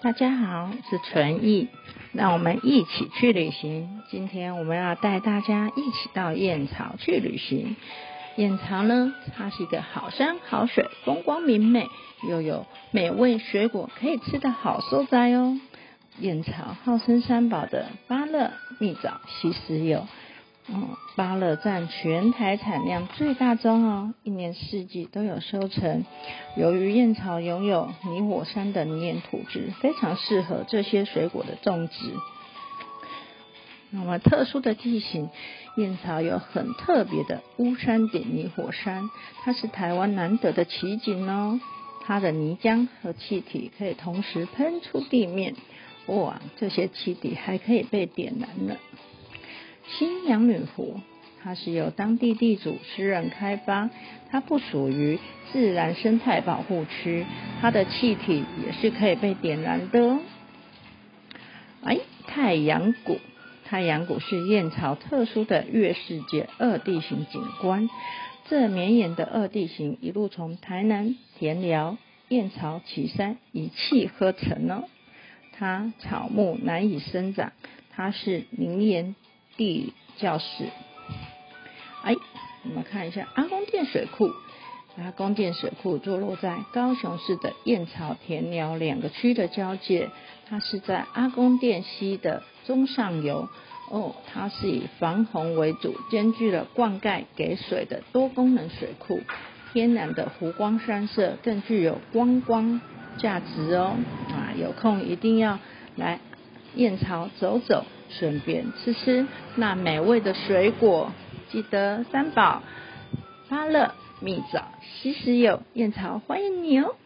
大家好，我是纯艺，让我们一起去旅行。今天我们要带大家一起到燕巢去旅行。燕巢呢，它是一个好山好水、风光明媚，又有美味水果可以吃的好所在哦。燕巢号称三宝的芭乐、蜜枣、西施柚。嗯，芭乐占全台产量最大宗哦，一年四季都有收成。由于燕巢拥有泥火山的泥岩土质，非常适合这些水果的种植。那么特殊的地形，燕巢有很特别的乌山顶泥火山，它是台湾难得的奇景哦。它的泥浆和气体可以同时喷出地面，哇，这些气体还可以被点燃呢。新娘女湖，它是由当地地主私人开发，它不属于自然生态保护区，它的气体也是可以被点燃的哦。哎，太阳谷，太阳谷是燕巢特殊的月世界二地形景观，这绵延的二地形一路从台南、田寮、燕巢、旗山一气呵成哦。它草木难以生长，它是泥岩。地教室，哎，我们看一下阿公店水库。阿公店水库坐落在高雄市的燕巢、田寮两个区的交界，它是在阿公店溪的中上游。哦，它是以防洪为主，兼具了灌溉给水的多功能水库。天然的湖光山色，更具有观光价值哦。啊，有空一定要来燕巢走走。顺便吃吃那美味的水果，记得三宝：芭乐、蜜枣、西施有、燕巢，欢迎你哦！